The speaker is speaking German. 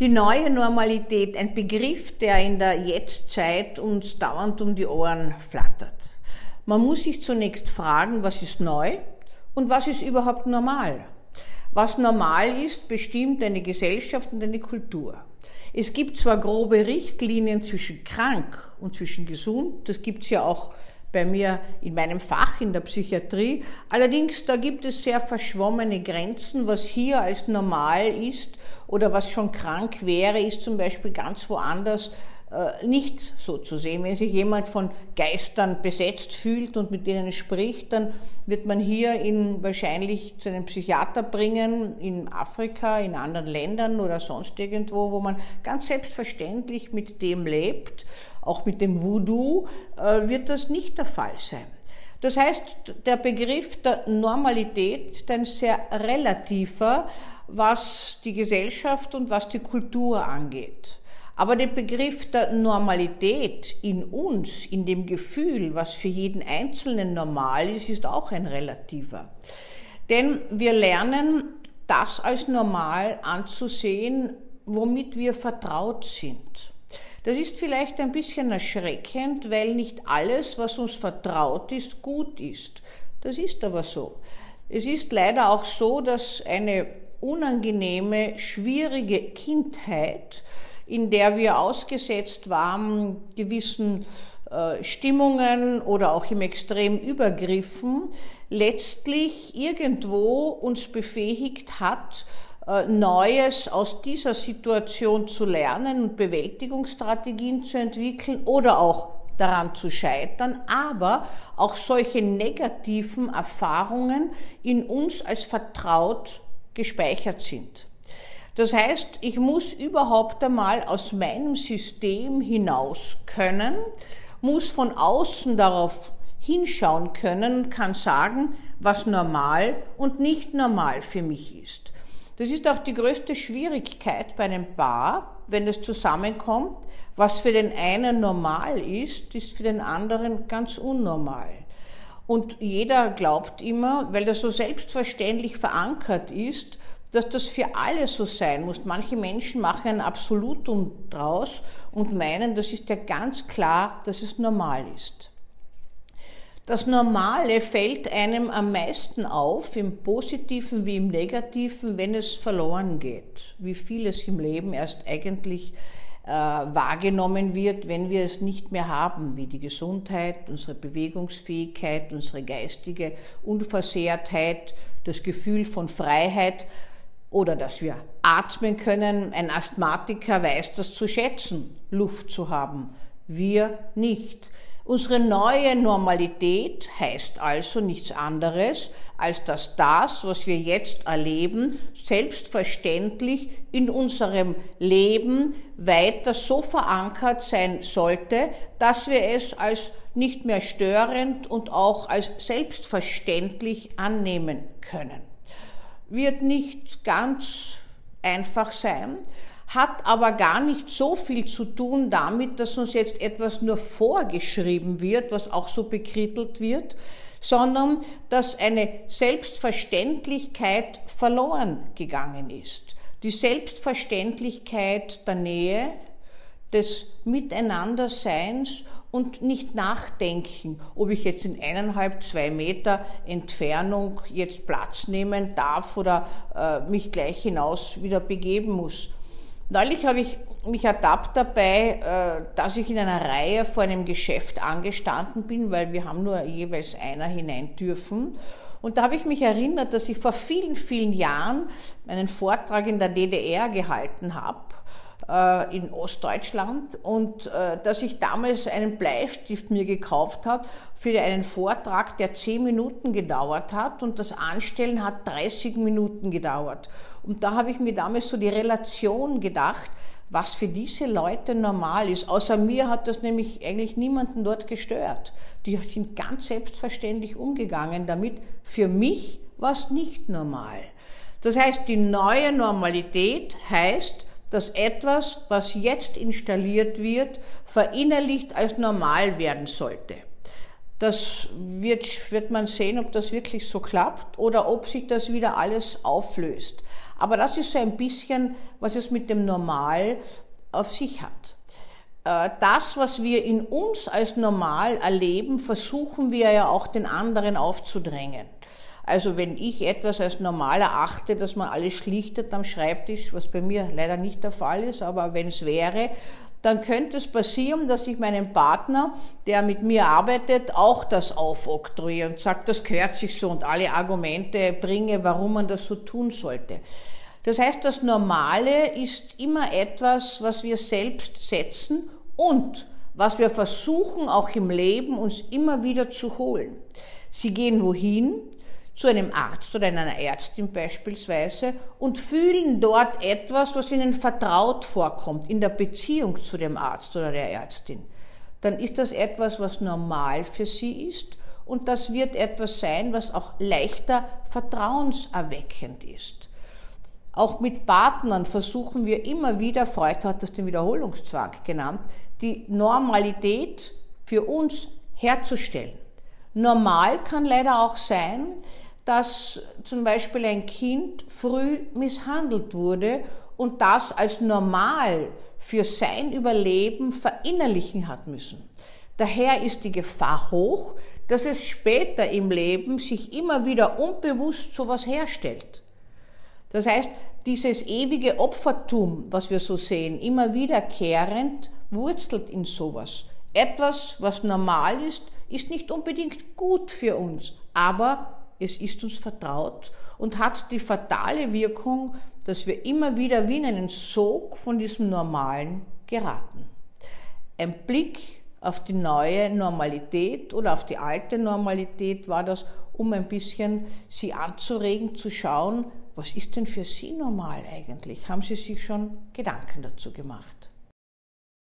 Die neue Normalität, ein Begriff, der in der Jetztzeit uns dauernd um die Ohren flattert. Man muss sich zunächst fragen, was ist neu und was ist überhaupt normal. Was normal ist, bestimmt eine Gesellschaft und eine Kultur. Es gibt zwar grobe Richtlinien zwischen krank und zwischen gesund, das gibt's ja auch bei mir in meinem Fach in der Psychiatrie. Allerdings, da gibt es sehr verschwommene Grenzen. Was hier als normal ist oder was schon krank wäre, ist zum Beispiel ganz woanders nicht so zu sehen. Wenn sich jemand von Geistern besetzt fühlt und mit denen spricht, dann wird man hier ihn wahrscheinlich zu einem Psychiater bringen, in Afrika, in anderen Ländern oder sonst irgendwo, wo man ganz selbstverständlich mit dem lebt auch mit dem Voodoo äh, wird das nicht der Fall sein. Das heißt, der Begriff der Normalität ist ein sehr relativer, was die Gesellschaft und was die Kultur angeht. Aber der Begriff der Normalität in uns, in dem Gefühl, was für jeden Einzelnen normal ist, ist auch ein relativer. Denn wir lernen das als normal anzusehen, womit wir vertraut sind. Das ist vielleicht ein bisschen erschreckend, weil nicht alles, was uns vertraut ist, gut ist. Das ist aber so. Es ist leider auch so, dass eine unangenehme, schwierige Kindheit, in der wir ausgesetzt waren, gewissen äh, Stimmungen oder auch im Extrem Übergriffen, letztlich irgendwo uns befähigt hat, äh, Neues aus dieser Situation zu lernen und Bewältigungsstrategien zu entwickeln oder auch daran zu scheitern, aber auch solche negativen Erfahrungen in uns als vertraut gespeichert sind. Das heißt, ich muss überhaupt einmal aus meinem System hinaus können, muss von außen darauf hinschauen können und kann sagen, was normal und nicht normal für mich ist. Das ist auch die größte Schwierigkeit bei einem Paar, wenn es zusammenkommt. Was für den einen normal ist, ist für den anderen ganz unnormal. Und jeder glaubt immer, weil das so selbstverständlich verankert ist, dass das für alle so sein muss. Manche Menschen machen ein Absolutum draus und meinen, das ist ja ganz klar, dass es normal ist. Das Normale fällt einem am meisten auf, im positiven wie im negativen, wenn es verloren geht. Wie vieles im Leben erst eigentlich äh, wahrgenommen wird, wenn wir es nicht mehr haben, wie die Gesundheit, unsere Bewegungsfähigkeit, unsere geistige Unversehrtheit, das Gefühl von Freiheit oder dass wir atmen können. Ein Asthmatiker weiß das zu schätzen, Luft zu haben. Wir nicht. Unsere neue Normalität heißt also nichts anderes, als dass das, was wir jetzt erleben, selbstverständlich in unserem Leben weiter so verankert sein sollte, dass wir es als nicht mehr störend und auch als selbstverständlich annehmen können. Wird nicht ganz einfach sein, hat aber gar nicht so viel zu tun damit, dass uns jetzt etwas nur vorgeschrieben wird, was auch so bekrittelt wird, sondern dass eine Selbstverständlichkeit verloren gegangen ist. Die Selbstverständlichkeit der Nähe, des Miteinanderseins und nicht nachdenken, ob ich jetzt in eineinhalb, zwei Meter Entfernung jetzt Platz nehmen darf oder äh, mich gleich hinaus wieder begeben muss. Neulich habe ich mich ertappt dabei, äh, dass ich in einer Reihe vor einem Geschäft angestanden bin, weil wir haben nur jeweils einer hinein dürfen. Und da habe ich mich erinnert, dass ich vor vielen, vielen Jahren einen Vortrag in der DDR gehalten habe äh, in Ostdeutschland und äh, dass ich damals einen Bleistift mir gekauft habe für einen Vortrag, der zehn Minuten gedauert hat und das Anstellen hat 30 Minuten gedauert. Und da habe ich mir damals so die Relation gedacht, was für diese Leute normal ist. Außer mir hat das nämlich eigentlich niemanden dort gestört. Die sind ganz selbstverständlich umgegangen damit. Für mich war es nicht normal. Das heißt, die neue Normalität heißt, dass etwas, was jetzt installiert wird, verinnerlicht als normal werden sollte. Das wird, wird man sehen, ob das wirklich so klappt oder ob sich das wieder alles auflöst. Aber das ist so ein bisschen, was es mit dem Normal auf sich hat. Äh, das, was wir in uns als normal erleben, versuchen wir ja auch den anderen aufzudrängen. Also wenn ich etwas als normal erachte, dass man alles schlichtet am Schreibtisch, was bei mir leider nicht der Fall ist, aber wenn es wäre, dann könnte es passieren, dass ich meinem Partner, der mit mir arbeitet, auch das aufoktroyiere und sagt, das gehört sich so und alle Argumente bringe, warum man das so tun sollte. Das heißt, das Normale ist immer etwas, was wir selbst setzen und was wir versuchen auch im Leben uns immer wieder zu holen. Sie gehen wohin? Zu einem Arzt oder einer Ärztin beispielsweise und fühlen dort etwas, was ihnen vertraut vorkommt in der Beziehung zu dem Arzt oder der Ärztin, dann ist das etwas, was normal für sie ist und das wird etwas sein, was auch leichter vertrauenserweckend ist. Auch mit Partnern versuchen wir immer wieder, Freud hat das den Wiederholungszwang genannt, die Normalität für uns herzustellen. Normal kann leider auch sein, dass zum Beispiel ein Kind früh misshandelt wurde und das als normal für sein Überleben verinnerlichen hat müssen. Daher ist die Gefahr hoch, dass es später im Leben sich immer wieder unbewusst sowas herstellt. Das heißt, dieses ewige Opfertum, was wir so sehen, immer wiederkehrend, wurzelt in sowas. Etwas, was normal ist, ist nicht unbedingt gut für uns, aber es ist uns vertraut und hat die fatale Wirkung, dass wir immer wieder wie in einen Sog von diesem Normalen geraten. Ein Blick auf die neue Normalität oder auf die alte Normalität war das, um ein bisschen Sie anzuregen, zu schauen, was ist denn für Sie normal eigentlich? Haben Sie sich schon Gedanken dazu gemacht?